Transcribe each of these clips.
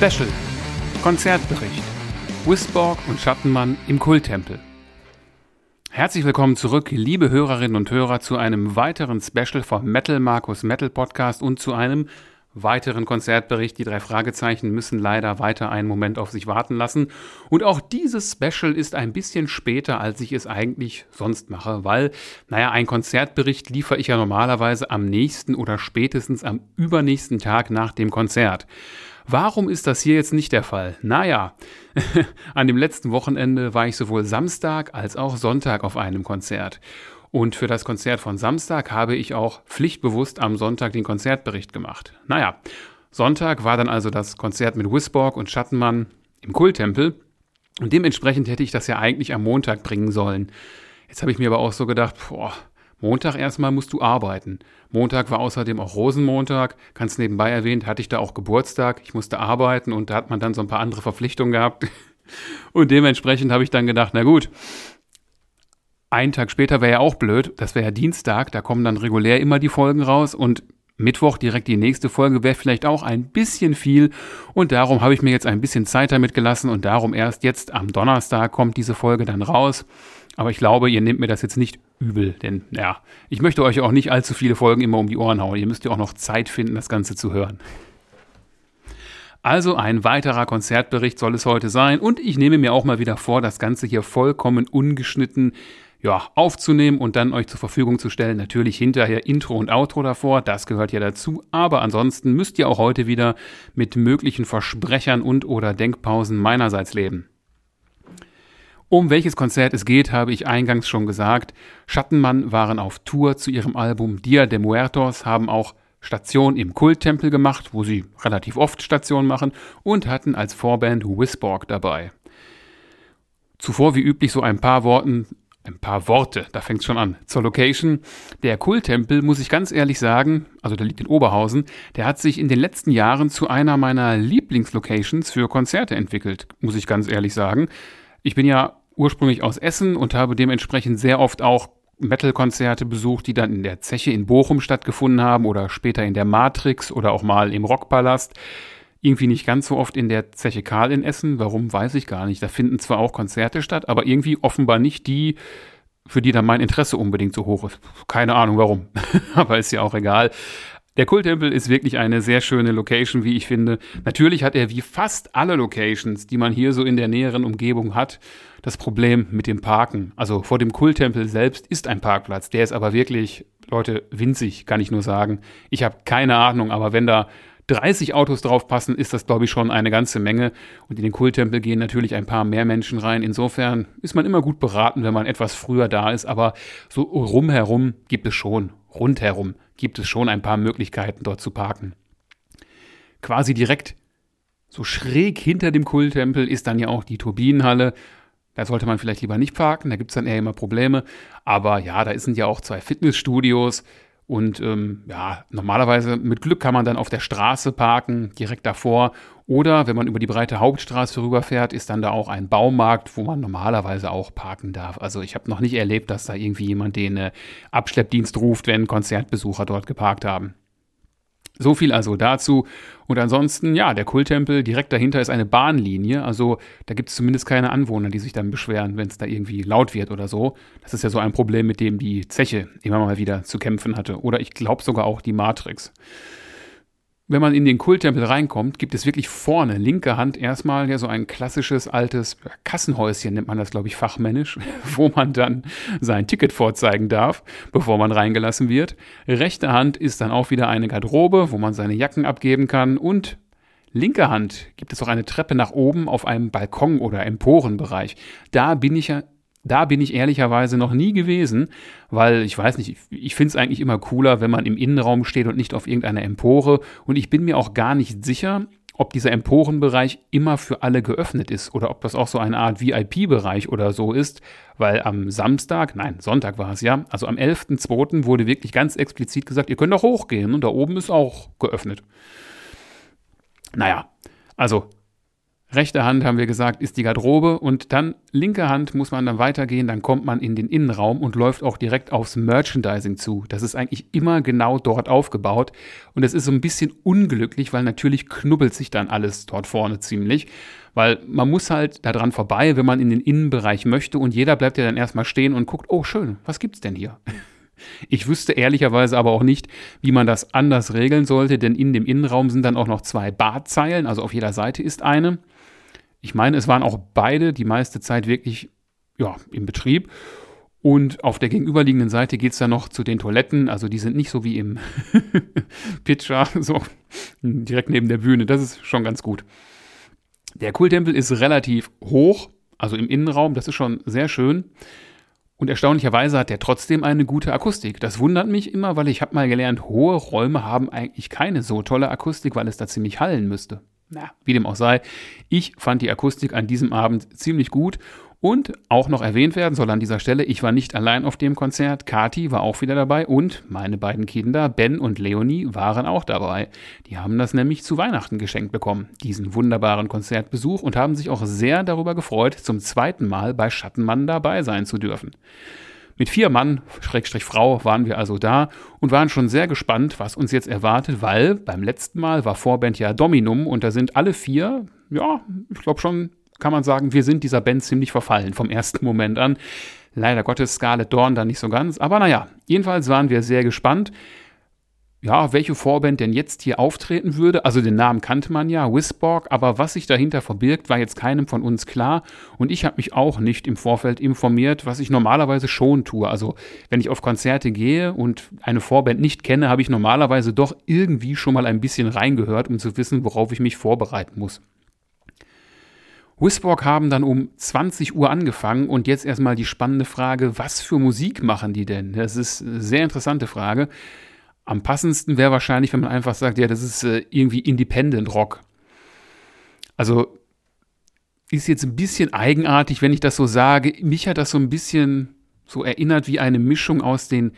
Special. Konzertbericht. Wisborg und Schattenmann im Kulttempel. Herzlich willkommen zurück, liebe Hörerinnen und Hörer, zu einem weiteren Special vom Metal Markus Metal Podcast und zu einem weiteren Konzertbericht. Die drei Fragezeichen müssen leider weiter einen Moment auf sich warten lassen. Und auch dieses Special ist ein bisschen später, als ich es eigentlich sonst mache, weil, naja, ein Konzertbericht liefere ich ja normalerweise am nächsten oder spätestens am übernächsten Tag nach dem Konzert. Warum ist das hier jetzt nicht der Fall? Naja, an dem letzten Wochenende war ich sowohl Samstag als auch Sonntag auf einem Konzert. Und für das Konzert von Samstag habe ich auch pflichtbewusst am Sonntag den Konzertbericht gemacht. Naja, Sonntag war dann also das Konzert mit Wisborg und Schattenmann im Kulttempel. Und dementsprechend hätte ich das ja eigentlich am Montag bringen sollen. Jetzt habe ich mir aber auch so gedacht, boah, Montag erstmal musst du arbeiten. Montag war außerdem auch Rosenmontag. Ganz nebenbei erwähnt, hatte ich da auch Geburtstag. Ich musste arbeiten und da hat man dann so ein paar andere Verpflichtungen gehabt. Und dementsprechend habe ich dann gedacht, na gut, ein Tag später wäre ja auch blöd, das wäre ja Dienstag, da kommen dann regulär immer die Folgen raus und Mittwoch direkt die nächste Folge wäre vielleicht auch ein bisschen viel und darum habe ich mir jetzt ein bisschen Zeit damit gelassen und darum erst jetzt am Donnerstag kommt diese Folge dann raus. Aber ich glaube, ihr nehmt mir das jetzt nicht übel, denn ja, ich möchte euch auch nicht allzu viele Folgen immer um die Ohren hauen. Ihr müsst ja auch noch Zeit finden, das Ganze zu hören. Also ein weiterer Konzertbericht soll es heute sein und ich nehme mir auch mal wieder vor, das Ganze hier vollkommen ungeschnitten ja, aufzunehmen und dann euch zur Verfügung zu stellen. Natürlich hinterher Intro und Outro davor, das gehört ja dazu. Aber ansonsten müsst ihr auch heute wieder mit möglichen Versprechern und oder Denkpausen meinerseits leben. Um welches Konzert es geht, habe ich eingangs schon gesagt. Schattenmann waren auf Tour zu ihrem Album Dia de Muertos, haben auch Station im Kulttempel gemacht, wo sie relativ oft Station machen, und hatten als Vorband Wisborg dabei. Zuvor wie üblich so ein paar Worten ein paar Worte, da fängt schon an. Zur Location. Der Kulttempel, muss ich ganz ehrlich sagen, also der liegt in Oberhausen, der hat sich in den letzten Jahren zu einer meiner Lieblingslocations für Konzerte entwickelt, muss ich ganz ehrlich sagen. Ich bin ja ursprünglich aus Essen und habe dementsprechend sehr oft auch Metal-Konzerte besucht, die dann in der Zeche in Bochum stattgefunden haben oder später in der Matrix oder auch mal im Rockpalast. Irgendwie nicht ganz so oft in der Zeche Karl in Essen. Warum, weiß ich gar nicht. Da finden zwar auch Konzerte statt, aber irgendwie offenbar nicht die, für die dann mein Interesse unbedingt so hoch ist. Keine Ahnung warum. aber ist ja auch egal. Der Kulttempel ist wirklich eine sehr schöne Location, wie ich finde. Natürlich hat er wie fast alle Locations, die man hier so in der näheren Umgebung hat, das Problem mit dem Parken. Also vor dem Kulttempel selbst ist ein Parkplatz. Der ist aber wirklich, Leute, winzig, kann ich nur sagen. Ich habe keine Ahnung, aber wenn da 30 Autos draufpassen, ist das, glaube ich, schon eine ganze Menge. Und in den Kulttempel gehen natürlich ein paar mehr Menschen rein. Insofern ist man immer gut beraten, wenn man etwas früher da ist. Aber so rumherum gibt es schon, rundherum gibt es schon ein paar Möglichkeiten, dort zu parken. Quasi direkt so schräg hinter dem Kulttempel ist dann ja auch die Turbinenhalle. Da sollte man vielleicht lieber nicht parken, da gibt es dann eher immer Probleme. Aber ja, da sind ja auch zwei Fitnessstudios. Und ähm, ja, normalerweise mit Glück kann man dann auf der Straße parken, direkt davor. Oder wenn man über die breite Hauptstraße rüberfährt, ist dann da auch ein Baumarkt, wo man normalerweise auch parken darf. Also ich habe noch nicht erlebt, dass da irgendwie jemand den äh, Abschleppdienst ruft, wenn Konzertbesucher dort geparkt haben. So viel also dazu. Und ansonsten, ja, der Kulttempel, direkt dahinter ist eine Bahnlinie. Also da gibt es zumindest keine Anwohner, die sich dann beschweren, wenn es da irgendwie laut wird oder so. Das ist ja so ein Problem, mit dem die Zeche immer mal wieder zu kämpfen hatte. Oder ich glaube sogar auch die Matrix wenn man in den Kulttempel reinkommt, gibt es wirklich vorne, linke Hand erstmal ja so ein klassisches altes Kassenhäuschen, nennt man das, glaube ich, fachmännisch, wo man dann sein Ticket vorzeigen darf, bevor man reingelassen wird. Rechte Hand ist dann auch wieder eine Garderobe, wo man seine Jacken abgeben kann und linke Hand gibt es auch eine Treppe nach oben auf einem Balkon oder Emporenbereich. Da bin ich ja da bin ich ehrlicherweise noch nie gewesen, weil ich weiß nicht, ich, finde es eigentlich immer cooler, wenn man im Innenraum steht und nicht auf irgendeiner Empore. Und ich bin mir auch gar nicht sicher, ob dieser Emporenbereich immer für alle geöffnet ist oder ob das auch so eine Art VIP-Bereich oder so ist, weil am Samstag, nein, Sonntag war es ja, also am 11.02. wurde wirklich ganz explizit gesagt, ihr könnt auch hochgehen und da oben ist auch geöffnet. Naja, also Rechte Hand, haben wir gesagt, ist die Garderobe und dann linke Hand muss man dann weitergehen, dann kommt man in den Innenraum und läuft auch direkt aufs Merchandising zu. Das ist eigentlich immer genau dort aufgebaut und es ist so ein bisschen unglücklich, weil natürlich knubbelt sich dann alles dort vorne ziemlich, weil man muss halt daran vorbei, wenn man in den Innenbereich möchte und jeder bleibt ja dann erstmal stehen und guckt, oh schön, was gibt's denn hier? Ich wüsste ehrlicherweise aber auch nicht, wie man das anders regeln sollte, denn in dem Innenraum sind dann auch noch zwei Badzeilen, also auf jeder Seite ist eine. Ich meine, es waren auch beide die meiste Zeit wirklich ja, im Betrieb. Und auf der gegenüberliegenden Seite geht es dann noch zu den Toiletten. Also die sind nicht so wie im Pitcher, so direkt neben der Bühne. Das ist schon ganz gut. Der Kultempel ist relativ hoch, also im Innenraum. Das ist schon sehr schön. Und erstaunlicherweise hat er trotzdem eine gute Akustik. Das wundert mich immer, weil ich habe mal gelernt, hohe Räume haben eigentlich keine so tolle Akustik, weil es da ziemlich hallen müsste. Na, wie dem auch sei, ich fand die Akustik an diesem Abend ziemlich gut und auch noch erwähnt werden soll an dieser Stelle, ich war nicht allein auf dem Konzert, Kati war auch wieder dabei und meine beiden Kinder, Ben und Leonie, waren auch dabei. Die haben das nämlich zu Weihnachten geschenkt bekommen, diesen wunderbaren Konzertbesuch und haben sich auch sehr darüber gefreut, zum zweiten Mal bei Schattenmann dabei sein zu dürfen. Mit vier Mann, Schrägstrich Frau, waren wir also da und waren schon sehr gespannt, was uns jetzt erwartet, weil beim letzten Mal war Vorband ja Dominum und da sind alle vier, ja, ich glaube schon, kann man sagen, wir sind dieser Band ziemlich verfallen vom ersten Moment an. Leider Gottes Scarlett Dorn da nicht so ganz, aber naja, jedenfalls waren wir sehr gespannt ja, welche Vorband denn jetzt hier auftreten würde. Also den Namen kannte man ja, Wisborg, aber was sich dahinter verbirgt, war jetzt keinem von uns klar. Und ich habe mich auch nicht im Vorfeld informiert, was ich normalerweise schon tue. Also wenn ich auf Konzerte gehe und eine Vorband nicht kenne, habe ich normalerweise doch irgendwie schon mal ein bisschen reingehört, um zu wissen, worauf ich mich vorbereiten muss. Wisborg haben dann um 20 Uhr angefangen und jetzt erstmal die spannende Frage, was für Musik machen die denn? Das ist eine sehr interessante Frage. Am passendsten wäre wahrscheinlich, wenn man einfach sagt, ja, das ist äh, irgendwie Independent Rock. Also ist jetzt ein bisschen eigenartig, wenn ich das so sage. Mich hat das so ein bisschen so erinnert wie eine Mischung aus den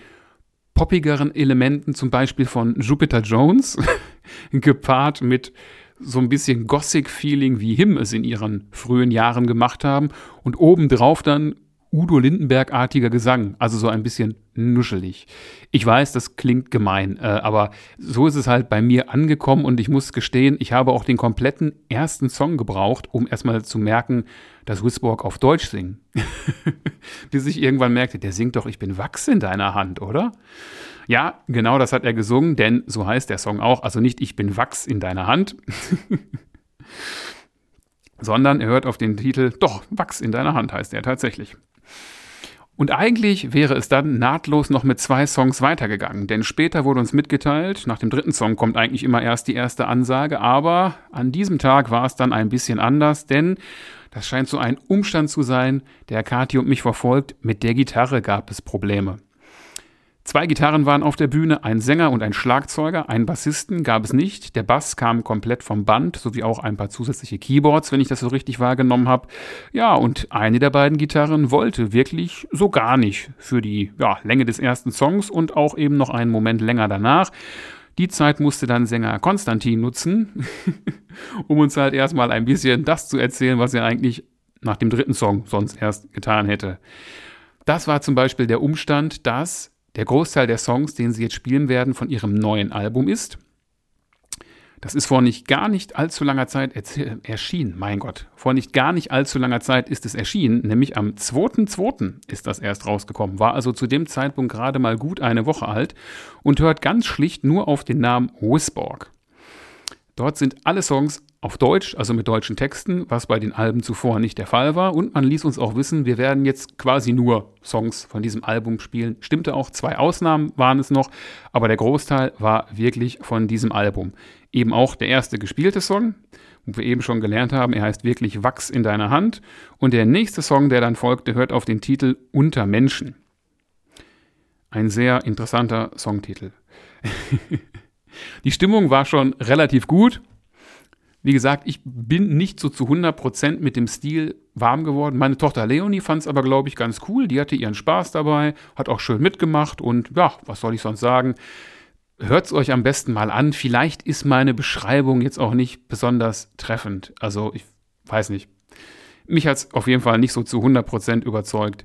poppigeren Elementen, zum Beispiel von Jupiter Jones, gepaart mit so ein bisschen Gothic-Feeling, wie Him es in ihren frühen Jahren gemacht haben, und obendrauf dann Udo Lindenberg-artiger Gesang, also so ein bisschen nuschelig. Ich weiß, das klingt gemein, äh, aber so ist es halt bei mir angekommen und ich muss gestehen, ich habe auch den kompletten ersten Song gebraucht, um erstmal zu merken, dass Wisborg auf Deutsch singt. Bis ich irgendwann merkte, der singt doch, ich bin Wachs in deiner Hand, oder? Ja, genau das hat er gesungen, denn so heißt der Song auch, also nicht ich bin Wachs in deiner Hand. sondern er hört auf den Titel, doch, Wachs in deiner Hand heißt er tatsächlich. Und eigentlich wäre es dann nahtlos noch mit zwei Songs weitergegangen, denn später wurde uns mitgeteilt, nach dem dritten Song kommt eigentlich immer erst die erste Ansage, aber an diesem Tag war es dann ein bisschen anders, denn das scheint so ein Umstand zu sein, der Kati und mich verfolgt, mit der Gitarre gab es Probleme. Zwei Gitarren waren auf der Bühne, ein Sänger und ein Schlagzeuger, einen Bassisten gab es nicht. Der Bass kam komplett vom Band, sowie auch ein paar zusätzliche Keyboards, wenn ich das so richtig wahrgenommen habe. Ja, und eine der beiden Gitarren wollte wirklich so gar nicht für die ja, Länge des ersten Songs und auch eben noch einen Moment länger danach. Die Zeit musste dann Sänger Konstantin nutzen, um uns halt erstmal ein bisschen das zu erzählen, was er eigentlich nach dem dritten Song sonst erst getan hätte. Das war zum Beispiel der Umstand, dass der Großteil der Songs, den sie jetzt spielen werden, von ihrem neuen Album ist. Das ist vor nicht gar nicht allzu langer Zeit erschienen, mein Gott. Vor nicht gar nicht allzu langer Zeit ist es erschienen, nämlich am 2.2. ist das erst rausgekommen, war also zu dem Zeitpunkt gerade mal gut eine Woche alt und hört ganz schlicht nur auf den Namen Wisborg. Dort sind alle Songs auf Deutsch, also mit deutschen Texten, was bei den Alben zuvor nicht der Fall war. Und man ließ uns auch wissen, wir werden jetzt quasi nur Songs von diesem Album spielen. Stimmte auch, zwei Ausnahmen waren es noch, aber der Großteil war wirklich von diesem Album. Eben auch der erste gespielte Song, wo wir eben schon gelernt haben, er heißt wirklich Wachs in deiner Hand. Und der nächste Song, der dann folgte, hört auf den Titel Unter Menschen. Ein sehr interessanter Songtitel. Die Stimmung war schon relativ gut. Wie gesagt, ich bin nicht so zu 100% mit dem Stil warm geworden. Meine Tochter Leonie fand es aber, glaube ich, ganz cool. Die hatte ihren Spaß dabei, hat auch schön mitgemacht und ja, was soll ich sonst sagen? Hört es euch am besten mal an. Vielleicht ist meine Beschreibung jetzt auch nicht besonders treffend. Also ich weiß nicht. Mich hat es auf jeden Fall nicht so zu 100% überzeugt.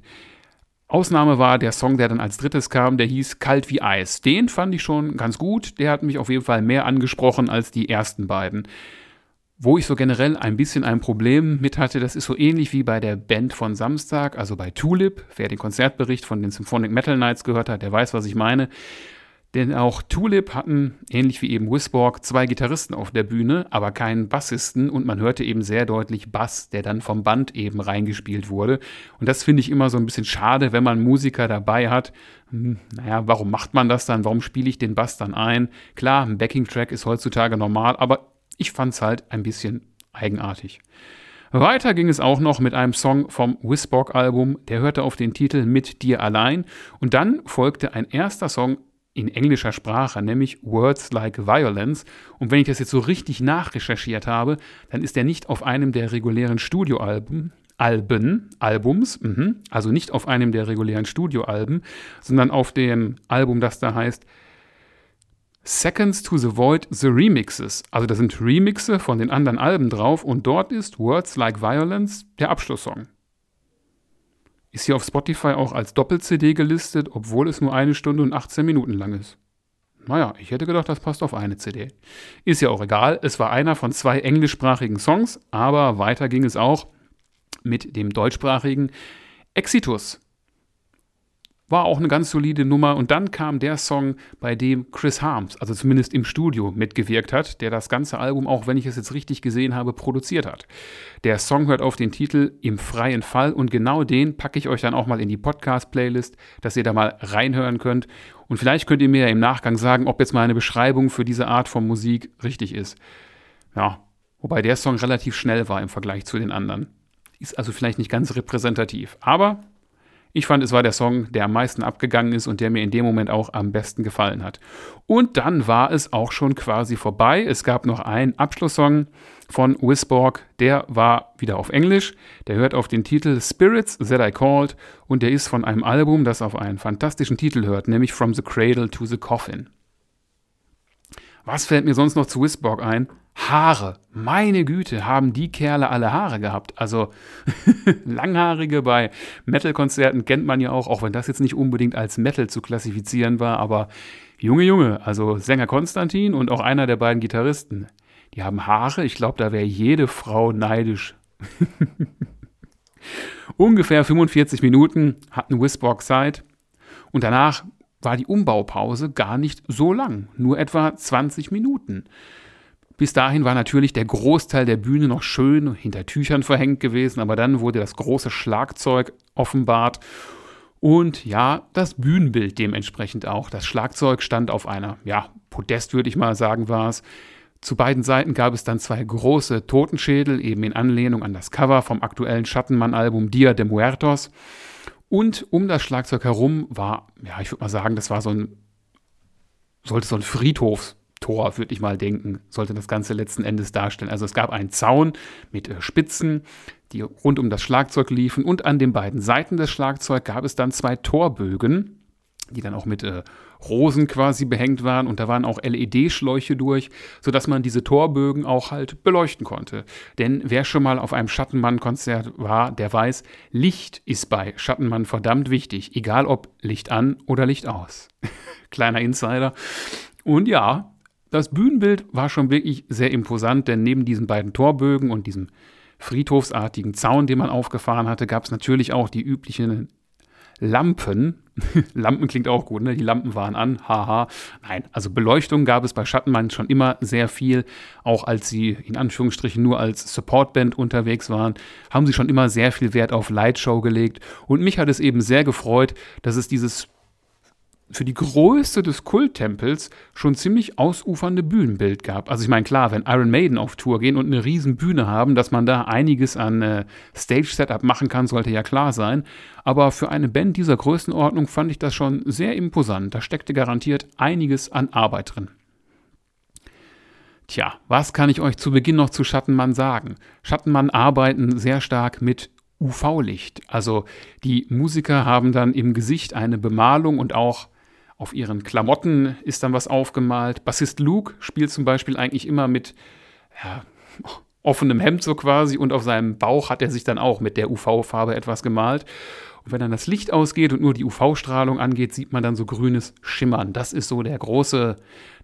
Ausnahme war der Song, der dann als drittes kam, der hieß Kalt wie Eis. Den fand ich schon ganz gut. Der hat mich auf jeden Fall mehr angesprochen als die ersten beiden. Wo ich so generell ein bisschen ein Problem mit hatte, das ist so ähnlich wie bei der Band von Samstag, also bei Tulip. Wer den Konzertbericht von den Symphonic Metal Nights gehört hat, der weiß, was ich meine. Denn auch Tulip hatten, ähnlich wie eben Wisborg, zwei Gitarristen auf der Bühne, aber keinen Bassisten und man hörte eben sehr deutlich Bass, der dann vom Band eben reingespielt wurde. Und das finde ich immer so ein bisschen schade, wenn man Musiker dabei hat. Hm, naja, warum macht man das dann? Warum spiele ich den Bass dann ein? Klar, ein Backing-Track ist heutzutage normal, aber ich fand es halt ein bisschen eigenartig. Weiter ging es auch noch mit einem Song vom Wisborg-Album, der hörte auf den Titel Mit dir allein und dann folgte ein erster Song in englischer Sprache, nämlich Words Like Violence. Und wenn ich das jetzt so richtig nachrecherchiert habe, dann ist er nicht auf einem der regulären Studioalben, Alben, Albums, mh, also nicht auf einem der regulären Studioalben, sondern auf dem Album, das da heißt Seconds to the Void The Remixes. Also da sind Remixe von den anderen Alben drauf und dort ist Words Like Violence der Abschlusssong. Ist hier auf Spotify auch als Doppel-CD gelistet, obwohl es nur eine Stunde und 18 Minuten lang ist. Naja, ich hätte gedacht, das passt auf eine CD. Ist ja auch egal, es war einer von zwei englischsprachigen Songs, aber weiter ging es auch mit dem deutschsprachigen Exitus war auch eine ganz solide Nummer. Und dann kam der Song, bei dem Chris Harms, also zumindest im Studio, mitgewirkt hat, der das ganze Album, auch wenn ich es jetzt richtig gesehen habe, produziert hat. Der Song hört auf den Titel Im freien Fall und genau den packe ich euch dann auch mal in die Podcast-Playlist, dass ihr da mal reinhören könnt. Und vielleicht könnt ihr mir ja im Nachgang sagen, ob jetzt meine Beschreibung für diese Art von Musik richtig ist. Ja, wobei der Song relativ schnell war im Vergleich zu den anderen. Ist also vielleicht nicht ganz repräsentativ. Aber ich fand, es war der Song, der am meisten abgegangen ist und der mir in dem Moment auch am besten gefallen hat. Und dann war es auch schon quasi vorbei. Es gab noch einen Abschlusssong von Wisborg, der war wieder auf Englisch. Der hört auf den Titel Spirits That I Called und der ist von einem Album, das auf einen fantastischen Titel hört, nämlich From the Cradle to the Coffin. Was fällt mir sonst noch zu Wisborg ein? Haare. Meine Güte, haben die Kerle alle Haare gehabt. Also langhaarige bei Metal-Konzerten kennt man ja auch, auch wenn das jetzt nicht unbedingt als Metal zu klassifizieren war, aber Junge, Junge, also Sänger Konstantin und auch einer der beiden Gitarristen, die haben Haare. Ich glaube, da wäre jede Frau neidisch. Ungefähr 45 Minuten hatten Wisborg Zeit und danach war die Umbaupause gar nicht so lang, nur etwa 20 Minuten. Bis dahin war natürlich der Großteil der Bühne noch schön hinter Tüchern verhängt gewesen, aber dann wurde das große Schlagzeug offenbart und ja, das Bühnenbild dementsprechend auch. Das Schlagzeug stand auf einer, ja, Podest würde ich mal sagen, war es. Zu beiden Seiten gab es dann zwei große Totenschädel, eben in Anlehnung an das Cover vom aktuellen Schattenmann-Album Dia de Muertos. Und um das Schlagzeug herum war, ja, ich würde mal sagen, das war so ein, sollte so ein Friedhofs Tor, würde ich mal denken, sollte das Ganze letzten Endes darstellen. Also es gab einen Zaun mit äh, Spitzen, die rund um das Schlagzeug liefen und an den beiden Seiten des Schlagzeugs gab es dann zwei Torbögen, die dann auch mit äh, Rosen quasi behängt waren und da waren auch LED-Schläuche durch, sodass man diese Torbögen auch halt beleuchten konnte. Denn wer schon mal auf einem Schattenmann-Konzert war, der weiß, Licht ist bei Schattenmann verdammt wichtig, egal ob Licht an oder Licht aus. Kleiner Insider. Und ja, das Bühnenbild war schon wirklich sehr imposant, denn neben diesen beiden Torbögen und diesem friedhofsartigen Zaun, den man aufgefahren hatte, gab es natürlich auch die üblichen Lampen. Lampen klingt auch gut, ne? Die Lampen waren an, haha. Nein, also Beleuchtung gab es bei Schattenmann schon immer sehr viel. Auch als sie in Anführungsstrichen nur als Supportband unterwegs waren, haben sie schon immer sehr viel Wert auf Lightshow gelegt. Und mich hat es eben sehr gefreut, dass es dieses für die Größe des Kulttempels schon ziemlich ausufernde Bühnenbild gab. Also ich meine, klar, wenn Iron Maiden auf Tour gehen und eine riesen Bühne haben, dass man da einiges an äh, Stage-Setup machen kann, sollte ja klar sein. Aber für eine Band dieser Größenordnung fand ich das schon sehr imposant. Da steckte garantiert einiges an Arbeit drin. Tja, was kann ich euch zu Beginn noch zu Schattenmann sagen? Schattenmann arbeiten sehr stark mit UV-Licht. Also die Musiker haben dann im Gesicht eine Bemalung und auch auf ihren Klamotten ist dann was aufgemalt. Bassist Luke spielt zum Beispiel eigentlich immer mit ja, offenem Hemd so quasi und auf seinem Bauch hat er sich dann auch mit der UV-Farbe etwas gemalt. Und wenn dann das Licht ausgeht und nur die UV-Strahlung angeht, sieht man dann so grünes Schimmern. Das ist so der große,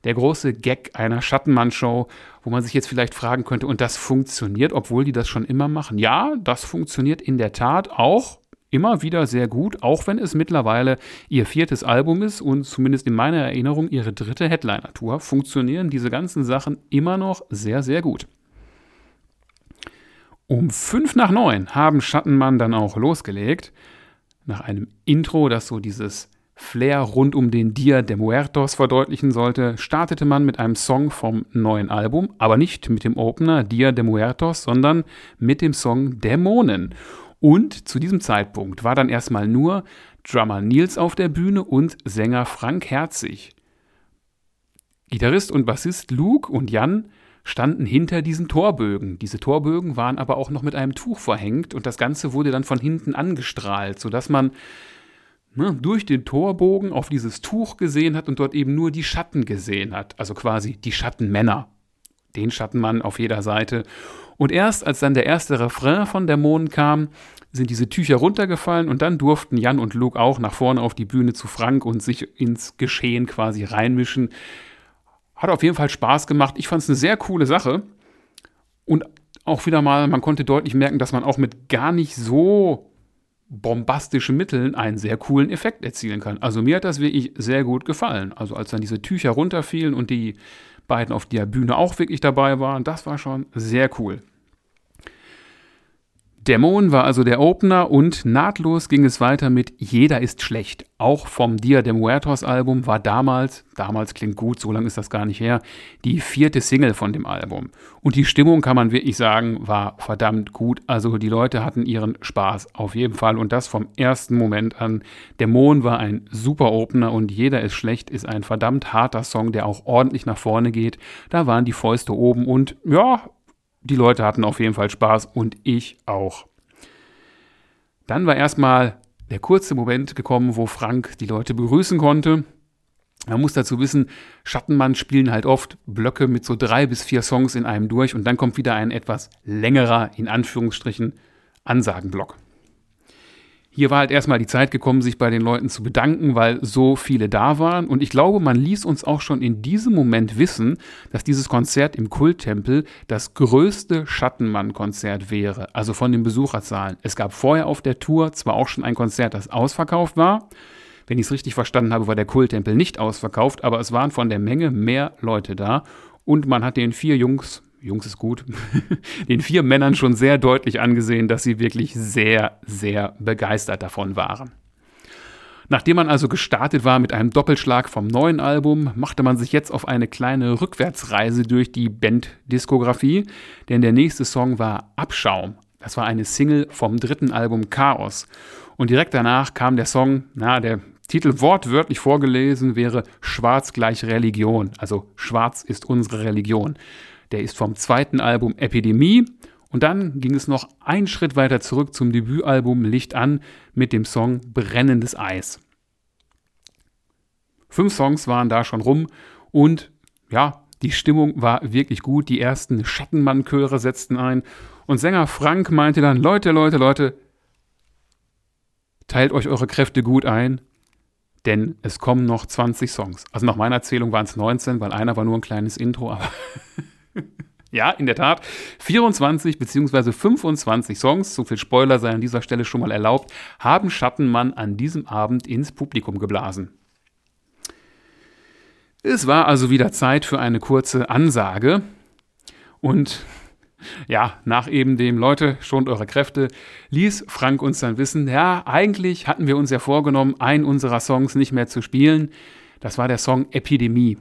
der große Gag einer Schattenmann-Show, wo man sich jetzt vielleicht fragen könnte, und das funktioniert, obwohl die das schon immer machen. Ja, das funktioniert in der Tat auch immer wieder sehr gut, auch wenn es mittlerweile ihr viertes Album ist und zumindest in meiner Erinnerung ihre dritte Headliner-Tour, funktionieren diese ganzen Sachen immer noch sehr, sehr gut. Um fünf nach neun haben Schattenmann dann auch losgelegt. Nach einem Intro, das so dieses Flair rund um den Dia de Muertos verdeutlichen sollte, startete man mit einem Song vom neuen Album, aber nicht mit dem Opener Dia de Muertos, sondern mit dem Song Dämonen. Und zu diesem Zeitpunkt war dann erstmal nur Drummer Nils auf der Bühne und Sänger Frank Herzig. Gitarrist und Bassist Luke und Jan standen hinter diesen Torbögen. Diese Torbögen waren aber auch noch mit einem Tuch verhängt und das Ganze wurde dann von hinten angestrahlt, sodass man ne, durch den Torbogen auf dieses Tuch gesehen hat und dort eben nur die Schatten gesehen hat. Also quasi die Schattenmänner. Den Schattenmann auf jeder Seite. Und erst als dann der erste Refrain von Dämonen kam, sind diese Tücher runtergefallen und dann durften Jan und Luke auch nach vorne auf die Bühne zu Frank und sich ins Geschehen quasi reinmischen. Hat auf jeden Fall Spaß gemacht. Ich fand es eine sehr coole Sache. Und auch wieder mal, man konnte deutlich merken, dass man auch mit gar nicht so bombastischen Mitteln einen sehr coolen Effekt erzielen kann. Also mir hat das wirklich sehr gut gefallen. Also als dann diese Tücher runterfielen und die beiden auf der Bühne auch wirklich dabei waren, das war schon sehr cool. Dämon war also der Opener und nahtlos ging es weiter mit Jeder ist schlecht. Auch vom Dia de Muertos Album war damals, damals klingt gut, so lange ist das gar nicht her, die vierte Single von dem Album. Und die Stimmung, kann man wirklich sagen, war verdammt gut. Also die Leute hatten ihren Spaß auf jeden Fall und das vom ersten Moment an. Dämon war ein super Opener und Jeder ist schlecht ist ein verdammt harter Song, der auch ordentlich nach vorne geht. Da waren die Fäuste oben und ja, die Leute hatten auf jeden Fall Spaß und ich auch. Dann war erstmal der kurze Moment gekommen, wo Frank die Leute begrüßen konnte. Man muss dazu wissen, Schattenmann spielen halt oft Blöcke mit so drei bis vier Songs in einem durch und dann kommt wieder ein etwas längerer, in Anführungsstrichen, Ansagenblock. Hier war halt erstmal die Zeit gekommen, sich bei den Leuten zu bedanken, weil so viele da waren. Und ich glaube, man ließ uns auch schon in diesem Moment wissen, dass dieses Konzert im Kulttempel das größte Schattenmann-Konzert wäre, also von den Besucherzahlen. Es gab vorher auf der Tour zwar auch schon ein Konzert, das ausverkauft war. Wenn ich es richtig verstanden habe, war der Kulttempel nicht ausverkauft, aber es waren von der Menge mehr Leute da. Und man hat den vier Jungs Jungs ist gut, den vier Männern schon sehr deutlich angesehen, dass sie wirklich sehr, sehr begeistert davon waren. Nachdem man also gestartet war mit einem Doppelschlag vom neuen Album, machte man sich jetzt auf eine kleine Rückwärtsreise durch die Band-Diskografie, denn der nächste Song war Abschaum. Das war eine Single vom dritten Album Chaos. Und direkt danach kam der Song, na, der Titel wortwörtlich vorgelesen wäre Schwarz gleich Religion, also Schwarz ist unsere Religion. Der ist vom zweiten Album Epidemie. Und dann ging es noch einen Schritt weiter zurück zum Debütalbum Licht an mit dem Song Brennendes Eis. Fünf Songs waren da schon rum und ja, die Stimmung war wirklich gut. Die ersten Schattenmann-Chöre setzten ein und Sänger Frank meinte dann: Leute, Leute, Leute, teilt euch eure Kräfte gut ein, denn es kommen noch 20 Songs. Also nach meiner Erzählung waren es 19, weil einer war nur ein kleines Intro, aber Ja, in der Tat. 24 bzw. 25 Songs, so viel Spoiler sei an dieser Stelle schon mal erlaubt, haben Schattenmann an diesem Abend ins Publikum geblasen. Es war also wieder Zeit für eine kurze Ansage. Und ja, nach eben dem Leute, schont eure Kräfte, ließ Frank uns dann wissen, ja, eigentlich hatten wir uns ja vorgenommen, einen unserer Songs nicht mehr zu spielen. Das war der Song Epidemie.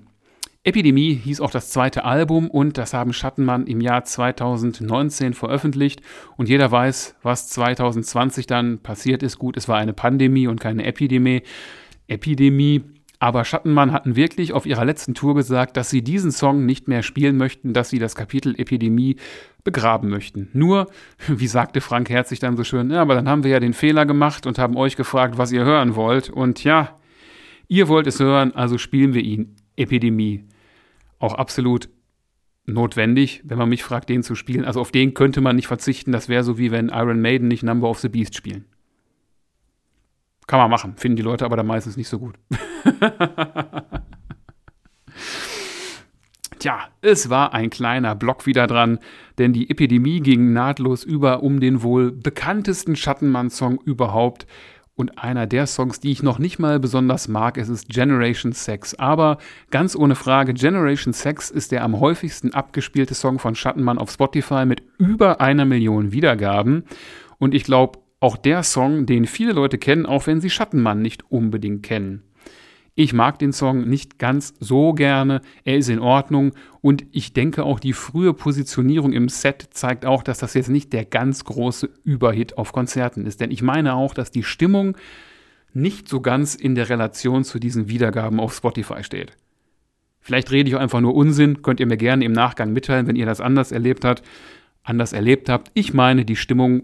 Epidemie hieß auch das zweite Album und das haben Schattenmann im Jahr 2019 veröffentlicht. Und jeder weiß, was 2020 dann passiert ist. Gut, es war eine Pandemie und keine Epidemie. Epidemie. Aber Schattenmann hatten wirklich auf ihrer letzten Tour gesagt, dass sie diesen Song nicht mehr spielen möchten, dass sie das Kapitel Epidemie begraben möchten. Nur, wie sagte Frank Herzig dann so schön, ja, aber dann haben wir ja den Fehler gemacht und haben euch gefragt, was ihr hören wollt. Und ja, ihr wollt es hören, also spielen wir ihn. Epidemie auch absolut notwendig, wenn man mich fragt, den zu spielen. Also auf den könnte man nicht verzichten. Das wäre so wie wenn Iron Maiden nicht Number of the Beast spielen. Kann man machen, finden die Leute aber dann meistens nicht so gut. Tja, es war ein kleiner Block wieder dran, denn die Epidemie ging nahtlos über um den wohl bekanntesten Schattenmann-Song überhaupt und einer der Songs, die ich noch nicht mal besonders mag, es ist Generation Sex. Aber ganz ohne Frage, Generation Sex ist der am häufigsten abgespielte Song von Schattenmann auf Spotify mit über einer Million Wiedergaben. Und ich glaube, auch der Song, den viele Leute kennen, auch wenn sie Schattenmann nicht unbedingt kennen. Ich mag den Song nicht ganz so gerne, er ist in Ordnung und ich denke auch die frühe Positionierung im Set zeigt auch, dass das jetzt nicht der ganz große Überhit auf Konzerten ist. Denn ich meine auch, dass die Stimmung nicht so ganz in der Relation zu diesen Wiedergaben auf Spotify steht. Vielleicht rede ich auch einfach nur Unsinn, könnt ihr mir gerne im Nachgang mitteilen, wenn ihr das anders erlebt habt, anders erlebt habt. Ich meine, die Stimmung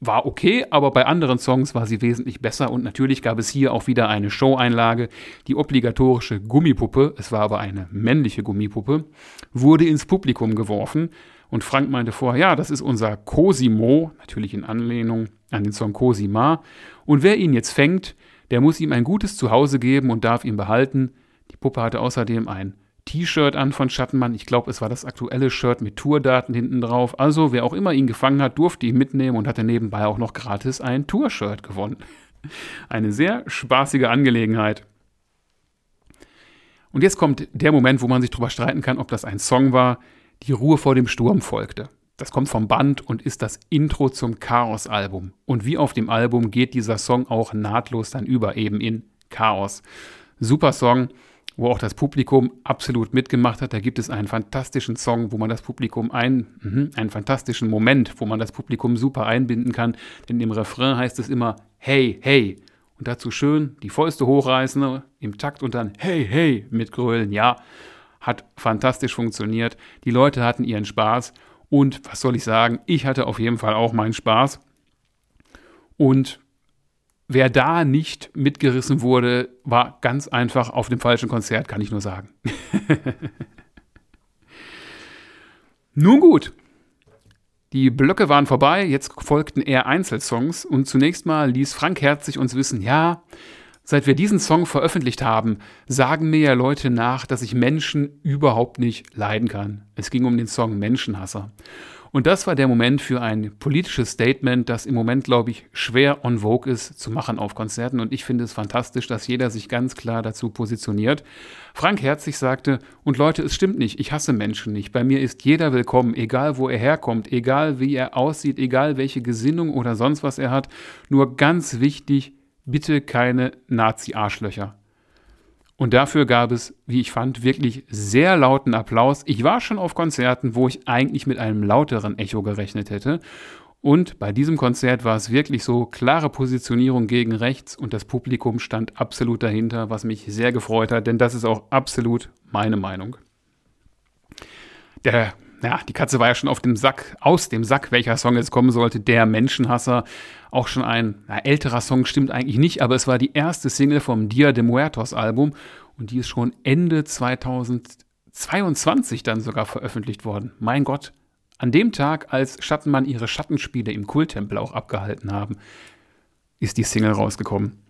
war okay, aber bei anderen Songs war sie wesentlich besser und natürlich gab es hier auch wieder eine Show-Einlage. Die obligatorische Gummipuppe, es war aber eine männliche Gummipuppe, wurde ins Publikum geworfen und Frank meinte vorher, ja, das ist unser Cosimo, natürlich in Anlehnung an den Song Cosima und wer ihn jetzt fängt, der muss ihm ein gutes Zuhause geben und darf ihn behalten. Die Puppe hatte außerdem ein T-Shirt an von Schattenmann. Ich glaube, es war das aktuelle Shirt mit Tourdaten hinten drauf. Also, wer auch immer ihn gefangen hat, durfte ihn mitnehmen und hatte nebenbei auch noch gratis ein Tour-Shirt gewonnen. Eine sehr spaßige Angelegenheit. Und jetzt kommt der Moment, wo man sich darüber streiten kann, ob das ein Song war. Die Ruhe vor dem Sturm folgte. Das kommt vom Band und ist das Intro zum Chaos-Album. Und wie auf dem Album geht dieser Song auch nahtlos dann über, eben in Chaos. Super Song wo auch das Publikum absolut mitgemacht hat. Da gibt es einen fantastischen Song, wo man das Publikum ein, mh, einen fantastischen Moment, wo man das Publikum super einbinden kann. Denn im Refrain heißt es immer Hey, hey. Und dazu schön die Fäuste hochreißen im Takt und dann Hey, hey mitgrölen. Ja, hat fantastisch funktioniert. Die Leute hatten ihren Spaß. Und was soll ich sagen? Ich hatte auf jeden Fall auch meinen Spaß. Und Wer da nicht mitgerissen wurde, war ganz einfach auf dem falschen Konzert, kann ich nur sagen. Nun gut. Die Blöcke waren vorbei, jetzt folgten eher Einzelsongs und zunächst mal ließ Frank Herzig uns wissen, ja, seit wir diesen Song veröffentlicht haben, sagen mir ja Leute nach, dass ich Menschen überhaupt nicht leiden kann. Es ging um den Song Menschenhasser. Und das war der Moment für ein politisches Statement, das im Moment, glaube ich, schwer on vogue ist zu machen auf Konzerten. Und ich finde es fantastisch, dass jeder sich ganz klar dazu positioniert. Frank Herzig sagte, und Leute, es stimmt nicht, ich hasse Menschen nicht. Bei mir ist jeder willkommen, egal wo er herkommt, egal wie er aussieht, egal welche Gesinnung oder sonst was er hat. Nur ganz wichtig, bitte keine Nazi-Arschlöcher. Und dafür gab es, wie ich fand, wirklich sehr lauten Applaus. Ich war schon auf Konzerten, wo ich eigentlich mit einem lauteren Echo gerechnet hätte. Und bei diesem Konzert war es wirklich so klare Positionierung gegen rechts und das Publikum stand absolut dahinter, was mich sehr gefreut hat, denn das ist auch absolut meine Meinung. Der ja, die Katze war ja schon auf dem Sack, aus dem Sack, welcher Song jetzt kommen sollte, der Menschenhasser. Auch schon ein na, älterer Song, stimmt eigentlich nicht, aber es war die erste Single vom Dia de Muertos Album und die ist schon Ende 2022 dann sogar veröffentlicht worden. Mein Gott, an dem Tag, als Schattenmann ihre Schattenspiele im Kulttempel auch abgehalten haben, ist die Single rausgekommen.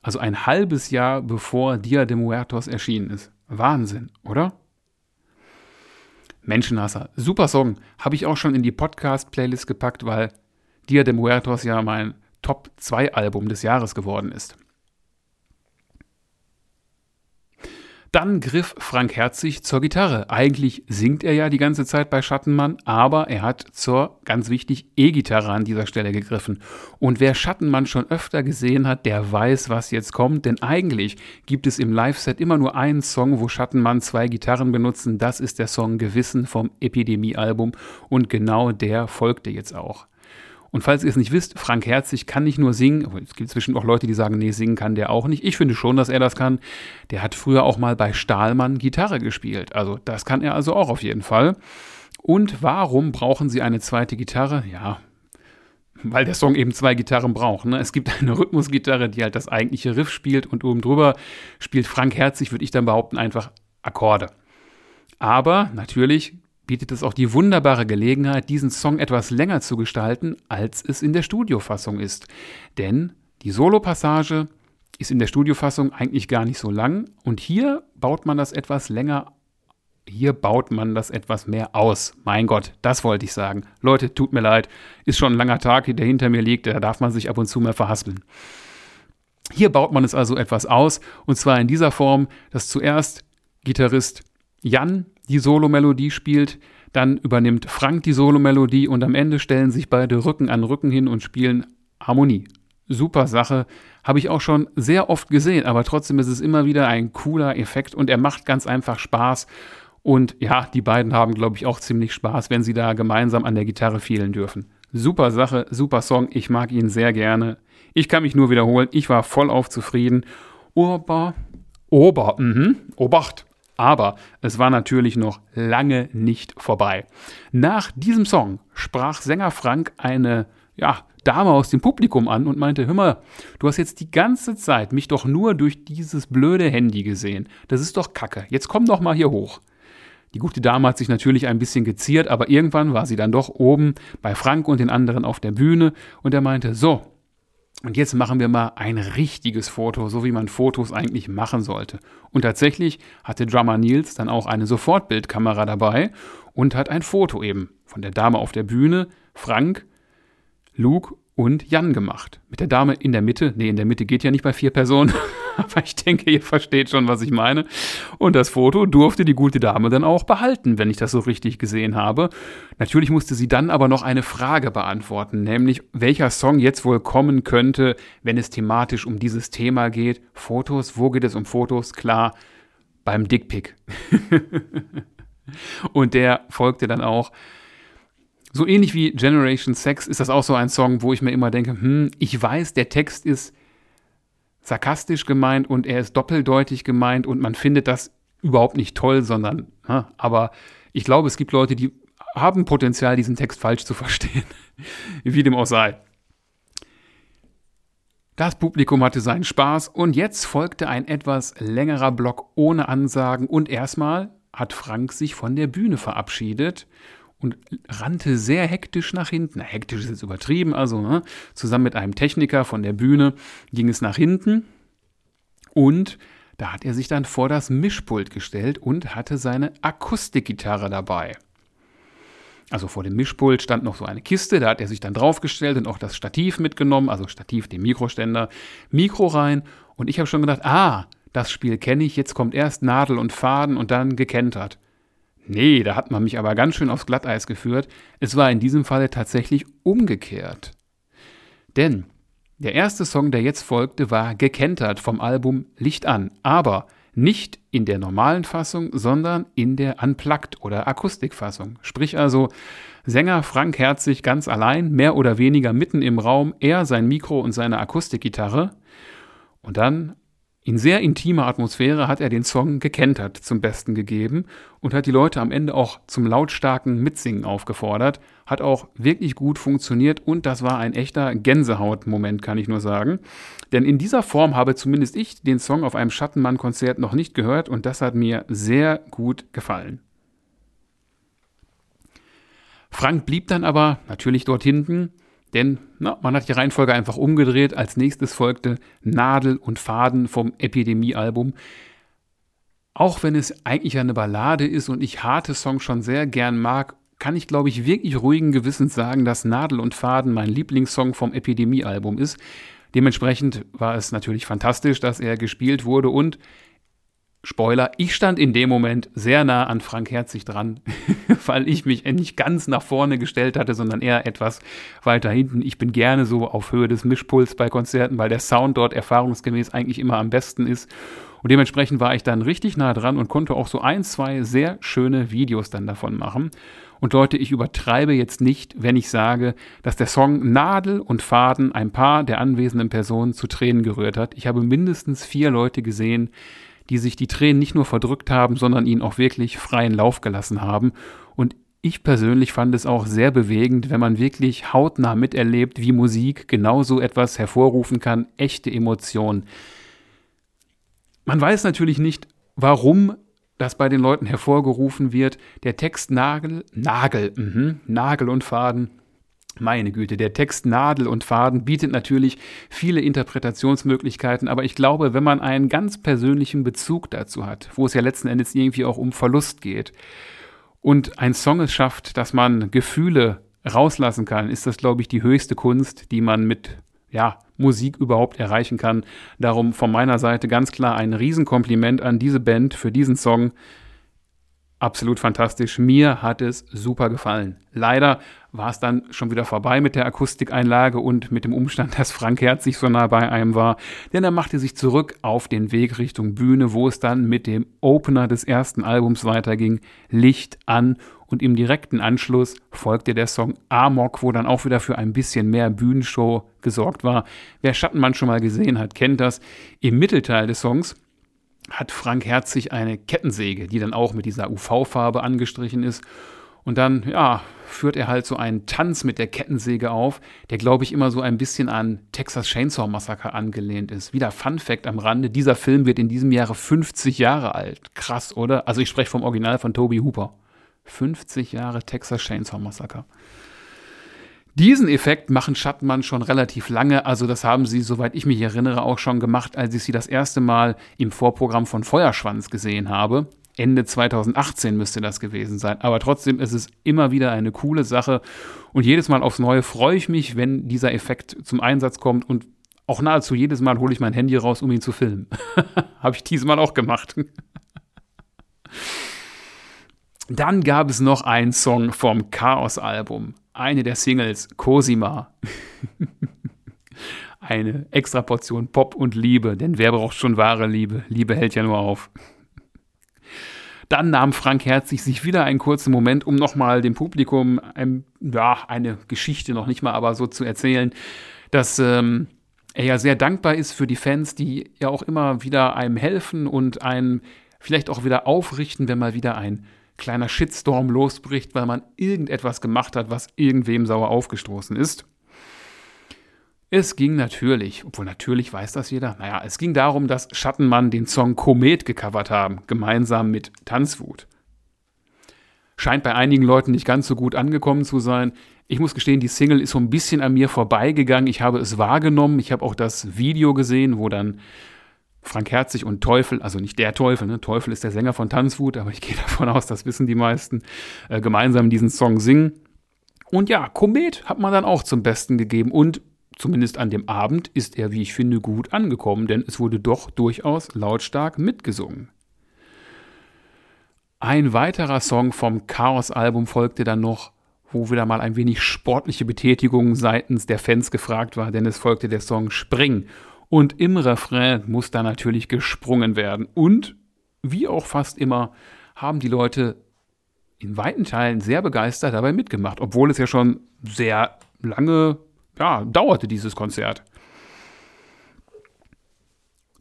Also ein halbes Jahr bevor Dia de Muertos erschienen ist. Wahnsinn, oder? Menschenhasser. Super Song. Habe ich auch schon in die Podcast-Playlist gepackt, weil Dia de Muertos ja mein Top 2 Album des Jahres geworden ist. Dann griff Frank Herzig zur Gitarre. Eigentlich singt er ja die ganze Zeit bei Schattenmann, aber er hat zur, ganz wichtig, E-Gitarre an dieser Stelle gegriffen. Und wer Schattenmann schon öfter gesehen hat, der weiß, was jetzt kommt, denn eigentlich gibt es im Live-Set immer nur einen Song, wo Schattenmann zwei Gitarren benutzen. Das ist der Song Gewissen vom Epidemie-Album und genau der folgte jetzt auch. Und falls ihr es nicht wisst, Frank Herzig kann nicht nur singen, es gibt zwischen auch Leute, die sagen, nee, singen kann der auch nicht. Ich finde schon, dass er das kann. Der hat früher auch mal bei Stahlmann Gitarre gespielt. Also das kann er also auch auf jeden Fall. Und warum brauchen sie eine zweite Gitarre? Ja, weil der Song eben zwei Gitarren braucht. Ne? Es gibt eine Rhythmusgitarre, die halt das eigentliche Riff spielt und oben drüber spielt Frank Herzig, würde ich dann behaupten, einfach Akkorde. Aber natürlich bietet es auch die wunderbare Gelegenheit, diesen Song etwas länger zu gestalten, als es in der Studiofassung ist. Denn die Solopassage ist in der Studiofassung eigentlich gar nicht so lang und hier baut man das etwas länger hier baut man das etwas mehr aus. Mein Gott, das wollte ich sagen. Leute, tut mir leid, ist schon ein langer Tag, der hinter mir liegt, da darf man sich ab und zu mal verhaspeln. Hier baut man es also etwas aus, und zwar in dieser Form, dass zuerst Gitarrist Jan die Solo-Melodie spielt, dann übernimmt Frank die Solo-Melodie und am Ende stellen sich beide Rücken an Rücken hin und spielen Harmonie. Super Sache, habe ich auch schon sehr oft gesehen, aber trotzdem ist es immer wieder ein cooler Effekt und er macht ganz einfach Spaß. Und ja, die beiden haben, glaube ich, auch ziemlich Spaß, wenn sie da gemeinsam an der Gitarre fielen dürfen. Super Sache, super Song, ich mag ihn sehr gerne. Ich kann mich nur wiederholen, ich war vollauf zufrieden. Ober, Ober, mhm, Obacht. Aber es war natürlich noch lange nicht vorbei. Nach diesem Song sprach Sänger Frank eine, ja, Dame aus dem Publikum an und meinte, hör mal, du hast jetzt die ganze Zeit mich doch nur durch dieses blöde Handy gesehen. Das ist doch Kacke. Jetzt komm doch mal hier hoch. Die gute Dame hat sich natürlich ein bisschen geziert, aber irgendwann war sie dann doch oben bei Frank und den anderen auf der Bühne und er meinte, so, und jetzt machen wir mal ein richtiges Foto, so wie man Fotos eigentlich machen sollte. Und tatsächlich hatte Drummer Nils dann auch eine Sofortbildkamera dabei und hat ein Foto eben von der Dame auf der Bühne, Frank, Luke und Jan gemacht. Mit der Dame in der Mitte, nee, in der Mitte geht ja nicht bei vier Personen, aber ich denke, ihr versteht schon, was ich meine. Und das Foto durfte die gute Dame dann auch behalten, wenn ich das so richtig gesehen habe. Natürlich musste sie dann aber noch eine Frage beantworten, nämlich welcher Song jetzt wohl kommen könnte, wenn es thematisch um dieses Thema geht. Fotos, wo geht es um Fotos? Klar, beim Dickpick. und der folgte dann auch so ähnlich wie Generation Sex ist das auch so ein Song, wo ich mir immer denke, hm, ich weiß, der Text ist sarkastisch gemeint und er ist doppeldeutig gemeint und man findet das überhaupt nicht toll, sondern, ne, aber ich glaube, es gibt Leute, die haben Potenzial, diesen Text falsch zu verstehen. wie dem auch sei. Das Publikum hatte seinen Spaß und jetzt folgte ein etwas längerer Block ohne Ansagen und erstmal hat Frank sich von der Bühne verabschiedet und rannte sehr hektisch nach hinten. Na, hektisch ist jetzt übertrieben, also ne? zusammen mit einem Techniker von der Bühne ging es nach hinten und da hat er sich dann vor das Mischpult gestellt und hatte seine Akustikgitarre dabei. Also vor dem Mischpult stand noch so eine Kiste, da hat er sich dann draufgestellt und auch das Stativ mitgenommen, also Stativ, den Mikroständer, Mikro rein und ich habe schon gedacht, ah, das Spiel kenne ich, jetzt kommt erst Nadel und Faden und dann gekentert. Nee, da hat man mich aber ganz schön aufs Glatteis geführt. Es war in diesem Falle tatsächlich umgekehrt. Denn der erste Song, der jetzt folgte, war gekentert vom Album Licht an, aber nicht in der normalen Fassung, sondern in der Unplugged oder Akustikfassung. Sprich also Sänger Frank Herzig ganz allein, mehr oder weniger mitten im Raum, er sein Mikro und seine Akustikgitarre. Und dann in sehr intimer Atmosphäre hat er den Song gekentert zum Besten gegeben und hat die Leute am Ende auch zum lautstarken Mitsingen aufgefordert. Hat auch wirklich gut funktioniert und das war ein echter Gänsehaut-Moment, kann ich nur sagen. Denn in dieser Form habe zumindest ich den Song auf einem Schattenmann-Konzert noch nicht gehört und das hat mir sehr gut gefallen. Frank blieb dann aber natürlich dort hinten denn na, man hat die Reihenfolge einfach umgedreht. Als nächstes folgte Nadel und Faden vom Epidemie-Album. Auch wenn es eigentlich eine Ballade ist und ich harte Songs schon sehr gern mag, kann ich, glaube ich, wirklich ruhigen Gewissens sagen, dass Nadel und Faden mein Lieblingssong vom Epidemie-Album ist. Dementsprechend war es natürlich fantastisch, dass er gespielt wurde und Spoiler, ich stand in dem Moment sehr nah an Frank Herzig dran, weil ich mich nicht ganz nach vorne gestellt hatte, sondern eher etwas weiter hinten. Ich bin gerne so auf Höhe des Mischpuls bei Konzerten, weil der Sound dort erfahrungsgemäß eigentlich immer am besten ist. Und dementsprechend war ich dann richtig nah dran und konnte auch so ein, zwei sehr schöne Videos dann davon machen. Und Leute, ich übertreibe jetzt nicht, wenn ich sage, dass der Song Nadel und Faden ein paar der anwesenden Personen zu Tränen gerührt hat. Ich habe mindestens vier Leute gesehen, die sich die Tränen nicht nur verdrückt haben, sondern ihnen auch wirklich freien Lauf gelassen haben. Und ich persönlich fand es auch sehr bewegend, wenn man wirklich hautnah miterlebt, wie Musik genauso etwas hervorrufen kann, echte Emotionen. Man weiß natürlich nicht, warum das bei den Leuten hervorgerufen wird. Der Text Nagel, Nagel, mh, Nagel und Faden. Meine Güte, der Text Nadel und Faden bietet natürlich viele Interpretationsmöglichkeiten, aber ich glaube, wenn man einen ganz persönlichen Bezug dazu hat, wo es ja letzten Endes irgendwie auch um Verlust geht und ein Song es schafft, dass man Gefühle rauslassen kann, ist das, glaube ich, die höchste Kunst, die man mit ja, Musik überhaupt erreichen kann. Darum von meiner Seite ganz klar ein Riesenkompliment an diese Band für diesen Song. Absolut fantastisch. Mir hat es super gefallen. Leider war es dann schon wieder vorbei mit der Akustikeinlage und mit dem Umstand, dass Frank Herzig so nah bei einem war. Denn er machte sich zurück auf den Weg Richtung Bühne, wo es dann mit dem Opener des ersten Albums weiterging. Licht an und im direkten Anschluss folgte der Song Amok, wo dann auch wieder für ein bisschen mehr Bühnenshow gesorgt war. Wer Schattenmann schon mal gesehen hat, kennt das. Im Mittelteil des Songs hat Frank Herzig eine Kettensäge, die dann auch mit dieser UV-Farbe angestrichen ist. Und dann, ja, führt er halt so einen Tanz mit der Kettensäge auf, der, glaube ich, immer so ein bisschen an Texas Chainsaw Massacre angelehnt ist. Wieder Fun Fact am Rande, dieser Film wird in diesem Jahre 50 Jahre alt. Krass, oder? Also ich spreche vom Original von Toby Hooper. 50 Jahre Texas Chainsaw Massacre. Diesen Effekt machen Schattmann schon relativ lange, also das haben sie, soweit ich mich erinnere, auch schon gemacht, als ich sie das erste Mal im Vorprogramm von Feuerschwanz gesehen habe. Ende 2018 müsste das gewesen sein. Aber trotzdem ist es immer wieder eine coole Sache. Und jedes Mal aufs Neue freue ich mich, wenn dieser Effekt zum Einsatz kommt. Und auch nahezu jedes Mal hole ich mein Handy raus, um ihn zu filmen. Habe ich diesmal auch gemacht. Dann gab es noch einen Song vom Chaos-Album. Eine der Singles, Cosima. Eine extra Portion Pop und Liebe, denn wer braucht schon wahre Liebe? Liebe hält ja nur auf. Dann nahm Frank Herzig sich wieder einen kurzen Moment, um nochmal dem Publikum ein, ja, eine Geschichte noch nicht mal, aber so zu erzählen, dass ähm, er ja sehr dankbar ist für die Fans, die ja auch immer wieder einem helfen und einen vielleicht auch wieder aufrichten, wenn mal wieder ein kleiner Shitstorm losbricht, weil man irgendetwas gemacht hat, was irgendwem sauer aufgestoßen ist. Es ging natürlich, obwohl natürlich weiß das jeder, naja, es ging darum, dass Schattenmann den Song Komet gecovert haben, gemeinsam mit Tanzwut. Scheint bei einigen Leuten nicht ganz so gut angekommen zu sein. Ich muss gestehen, die Single ist so ein bisschen an mir vorbeigegangen. Ich habe es wahrgenommen. Ich habe auch das Video gesehen, wo dann Frank Herzig und Teufel, also nicht der Teufel, ne? Teufel ist der Sänger von Tanzwut, aber ich gehe davon aus, das wissen die meisten, äh, gemeinsam diesen Song singen. Und ja, Komet hat man dann auch zum Besten gegeben und zumindest an dem Abend ist er, wie ich finde, gut angekommen, denn es wurde doch durchaus lautstark mitgesungen. Ein weiterer Song vom Chaos-Album folgte dann noch, wo wieder mal ein wenig sportliche Betätigung seitens der Fans gefragt war, denn es folgte der Song Spring. Und im Refrain muss da natürlich gesprungen werden. Und wie auch fast immer haben die Leute in weiten Teilen sehr begeistert dabei mitgemacht, obwohl es ja schon sehr lange ja, dauerte dieses Konzert.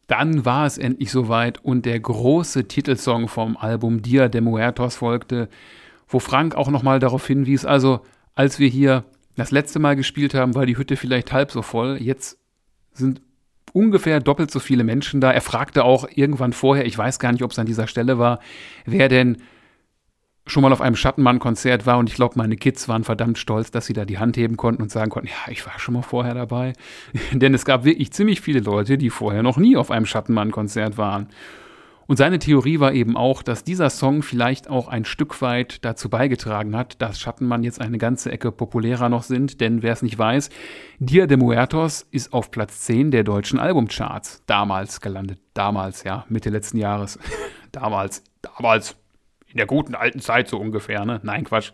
Dann war es endlich soweit und der große Titelsong vom Album Dia de Muertos folgte, wo Frank auch nochmal darauf hinwies, also als wir hier das letzte Mal gespielt haben, war die Hütte vielleicht halb so voll, jetzt sind ungefähr doppelt so viele Menschen da. Er fragte auch irgendwann vorher, ich weiß gar nicht, ob es an dieser Stelle war, wer denn schon mal auf einem Schattenmann-Konzert war und ich glaube, meine Kids waren verdammt stolz, dass sie da die Hand heben konnten und sagen konnten, ja, ich war schon mal vorher dabei. Denn es gab wirklich ziemlich viele Leute, die vorher noch nie auf einem Schattenmann-Konzert waren. Und seine Theorie war eben auch, dass dieser Song vielleicht auch ein Stück weit dazu beigetragen hat, dass Schattenmann jetzt eine ganze Ecke populärer noch sind. Denn wer es nicht weiß, Dia de Muertos ist auf Platz 10 der deutschen Albumcharts damals gelandet. Damals, ja, Mitte letzten Jahres. damals, damals, in der guten alten Zeit so ungefähr, ne? Nein, Quatsch.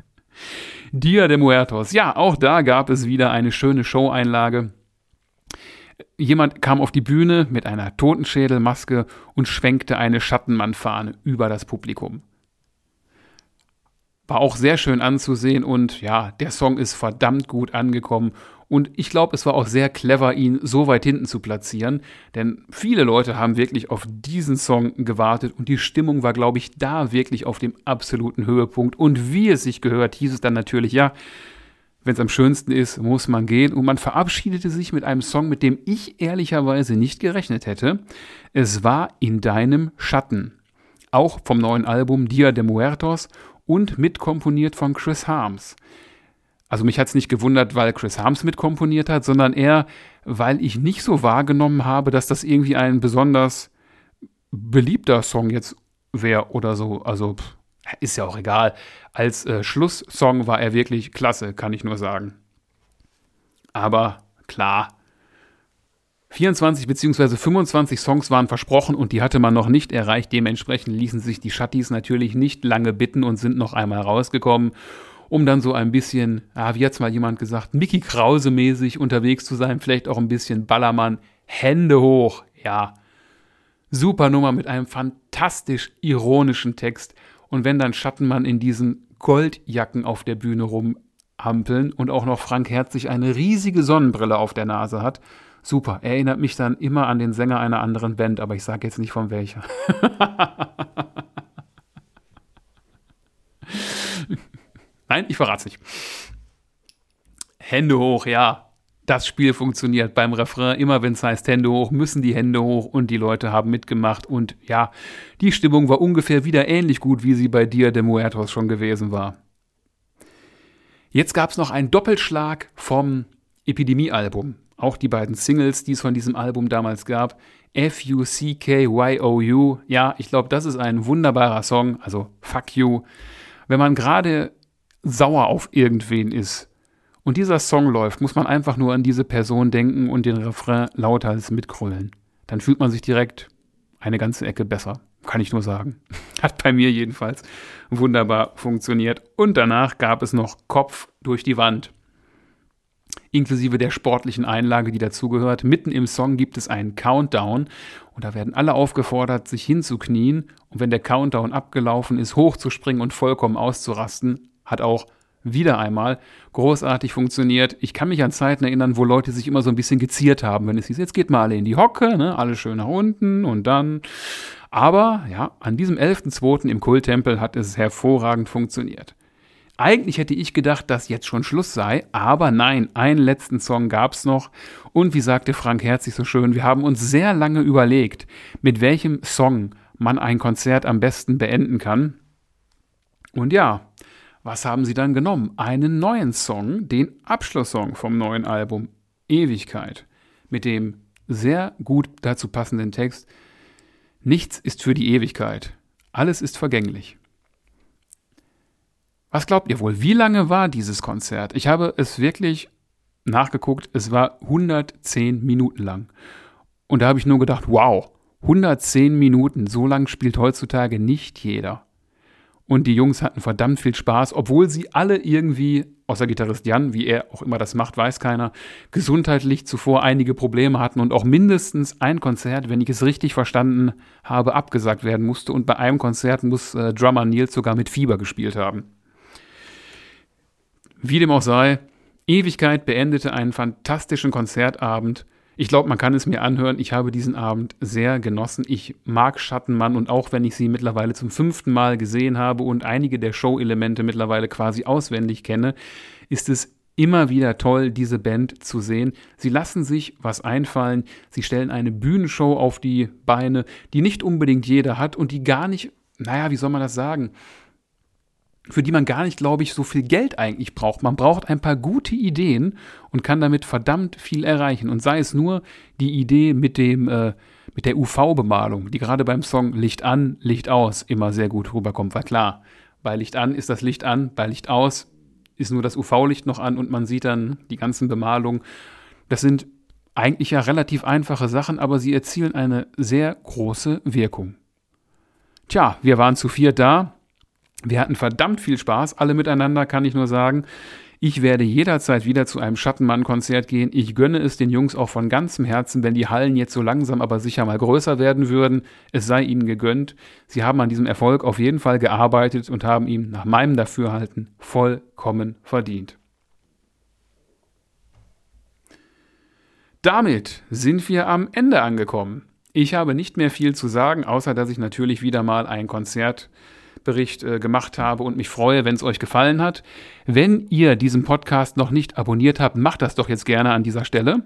Dia de Muertos. Ja, auch da gab es wieder eine schöne Show-Einlage. Jemand kam auf die Bühne mit einer Totenschädelmaske und schwenkte eine Schattenmannfahne über das Publikum. War auch sehr schön anzusehen und ja, der Song ist verdammt gut angekommen und ich glaube, es war auch sehr clever, ihn so weit hinten zu platzieren, denn viele Leute haben wirklich auf diesen Song gewartet und die Stimmung war, glaube ich, da wirklich auf dem absoluten Höhepunkt und wie es sich gehört, hieß es dann natürlich, ja, wenn es am schönsten ist, muss man gehen. Und man verabschiedete sich mit einem Song, mit dem ich ehrlicherweise nicht gerechnet hätte. Es war in deinem Schatten. auch vom neuen Album Dia de Muertos und mitkomponiert von Chris Harms. Also mich hat es nicht gewundert, weil Chris Harms mitkomponiert hat, sondern eher, weil ich nicht so wahrgenommen habe, dass das irgendwie ein besonders beliebter Song jetzt wäre oder so. Also pff, ist ja auch egal. Als äh, Schlusssong war er wirklich klasse, kann ich nur sagen. Aber klar, 24 bzw. 25 Songs waren versprochen und die hatte man noch nicht erreicht. Dementsprechend ließen sich die Schattis natürlich nicht lange bitten und sind noch einmal rausgekommen, um dann so ein bisschen, ah, wie hat's mal jemand gesagt, Mickey Krause-mäßig unterwegs zu sein, vielleicht auch ein bisschen Ballermann, Hände hoch, ja. Super Nummer mit einem fantastisch ironischen Text. Und wenn dann Schattenmann in diesen Goldjacken auf der Bühne rumhampeln und auch noch Frank Herzig eine riesige Sonnenbrille auf der Nase hat, Super. Erinnert mich dann immer an den Sänger einer anderen Band, aber ich sage jetzt nicht von welcher. Nein, ich verrate es nicht. Hände hoch, ja. Das Spiel funktioniert beim Refrain. Immer wenn es heißt Hände hoch, müssen die Hände hoch und die Leute haben mitgemacht. Und ja, die Stimmung war ungefähr wieder ähnlich gut, wie sie bei Dia de Muertos schon gewesen war. Jetzt gab es noch einen Doppelschlag vom Epidemie-Album auch die beiden Singles, die es von diesem Album damals gab. F-U-C-K-Y-O-U. Ja, ich glaube, das ist ein wunderbarer Song. Also, fuck you. Wenn man gerade sauer auf irgendwen ist und dieser Song läuft, muss man einfach nur an diese Person denken und den Refrain lauter als mitgrollen. Dann fühlt man sich direkt eine ganze Ecke besser. Kann ich nur sagen. Hat bei mir jedenfalls wunderbar funktioniert. Und danach gab es noch Kopf durch die Wand inklusive der sportlichen Einlage, die dazugehört. Mitten im Song gibt es einen Countdown und da werden alle aufgefordert, sich hinzuknien und wenn der Countdown abgelaufen ist, hochzuspringen und vollkommen auszurasten. Hat auch wieder einmal großartig funktioniert. Ich kann mich an Zeiten erinnern, wo Leute sich immer so ein bisschen geziert haben, wenn es hieß, jetzt geht mal alle in die Hocke, ne, alle schön nach unten und dann. Aber ja, an diesem 11.2. im Kulttempel hat es hervorragend funktioniert. Eigentlich hätte ich gedacht, dass jetzt schon Schluss sei, aber nein, einen letzten Song gab es noch. Und wie sagte Frank Herzig so schön, wir haben uns sehr lange überlegt, mit welchem Song man ein Konzert am besten beenden kann. Und ja, was haben sie dann genommen? Einen neuen Song, den Abschlusssong vom neuen Album Ewigkeit, mit dem sehr gut dazu passenden Text Nichts ist für die Ewigkeit, alles ist vergänglich. Was glaubt ihr wohl? Wie lange war dieses Konzert? Ich habe es wirklich nachgeguckt. Es war 110 Minuten lang. Und da habe ich nur gedacht, wow, 110 Minuten, so lang spielt heutzutage nicht jeder. Und die Jungs hatten verdammt viel Spaß, obwohl sie alle irgendwie, außer Gitarrist Jan, wie er auch immer das macht, weiß keiner, gesundheitlich zuvor einige Probleme hatten und auch mindestens ein Konzert, wenn ich es richtig verstanden habe, abgesagt werden musste. Und bei einem Konzert muss äh, Drummer Nils sogar mit Fieber gespielt haben. Wie dem auch sei, Ewigkeit beendete einen fantastischen Konzertabend. Ich glaube, man kann es mir anhören. Ich habe diesen Abend sehr genossen. Ich mag Schattenmann und auch wenn ich sie mittlerweile zum fünften Mal gesehen habe und einige der Show-Elemente mittlerweile quasi auswendig kenne, ist es immer wieder toll, diese Band zu sehen. Sie lassen sich was einfallen. Sie stellen eine Bühnenshow auf die Beine, die nicht unbedingt jeder hat und die gar nicht, naja, wie soll man das sagen? Für die man gar nicht, glaube ich, so viel Geld eigentlich braucht. Man braucht ein paar gute Ideen und kann damit verdammt viel erreichen. Und sei es nur die Idee mit dem äh, mit der UV-Bemalung, die gerade beim Song Licht an, Licht aus immer sehr gut rüberkommt. Weil klar, bei Licht an ist das Licht an, bei Licht aus ist nur das UV-Licht noch an und man sieht dann die ganzen Bemalungen. Das sind eigentlich ja relativ einfache Sachen, aber sie erzielen eine sehr große Wirkung. Tja, wir waren zu viert da. Wir hatten verdammt viel Spaß, alle miteinander, kann ich nur sagen. Ich werde jederzeit wieder zu einem Schattenmann-Konzert gehen. Ich gönne es den Jungs auch von ganzem Herzen, wenn die Hallen jetzt so langsam aber sicher mal größer werden würden. Es sei ihnen gegönnt. Sie haben an diesem Erfolg auf jeden Fall gearbeitet und haben ihn nach meinem Dafürhalten vollkommen verdient. Damit sind wir am Ende angekommen. Ich habe nicht mehr viel zu sagen, außer dass ich natürlich wieder mal ein Konzert Bericht äh, gemacht habe und mich freue, wenn es euch gefallen hat. Wenn ihr diesen Podcast noch nicht abonniert habt, macht das doch jetzt gerne an dieser Stelle.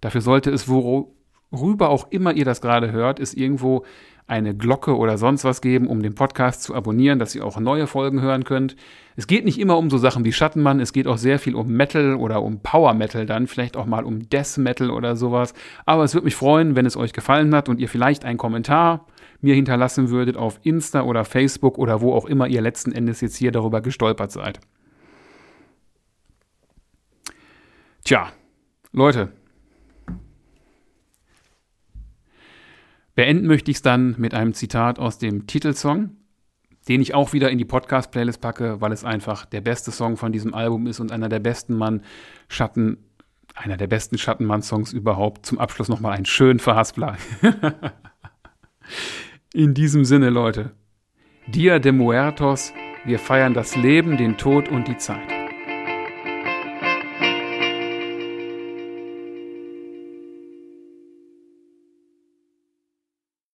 Dafür sollte es, worüber auch immer ihr das gerade hört, ist irgendwo eine Glocke oder sonst was geben, um den Podcast zu abonnieren, dass ihr auch neue Folgen hören könnt. Es geht nicht immer um so Sachen wie Schattenmann, es geht auch sehr viel um Metal oder um Power Metal dann, vielleicht auch mal um Death Metal oder sowas. Aber es würde mich freuen, wenn es euch gefallen hat und ihr vielleicht einen Kommentar mir hinterlassen würdet auf Insta oder Facebook oder wo auch immer ihr letzten Endes jetzt hier darüber gestolpert seid. Tja, Leute, Beenden möchte ich es dann mit einem Zitat aus dem Titelsong, den ich auch wieder in die Podcast-Playlist packe, weil es einfach der beste Song von diesem Album ist und einer der besten Mann-Schatten, einer der besten Schattenmann-Songs überhaupt. Zum Abschluss nochmal ein schön Verhaspler. in diesem Sinne, Leute. Dia de Muertos, wir feiern das Leben, den Tod und die Zeit.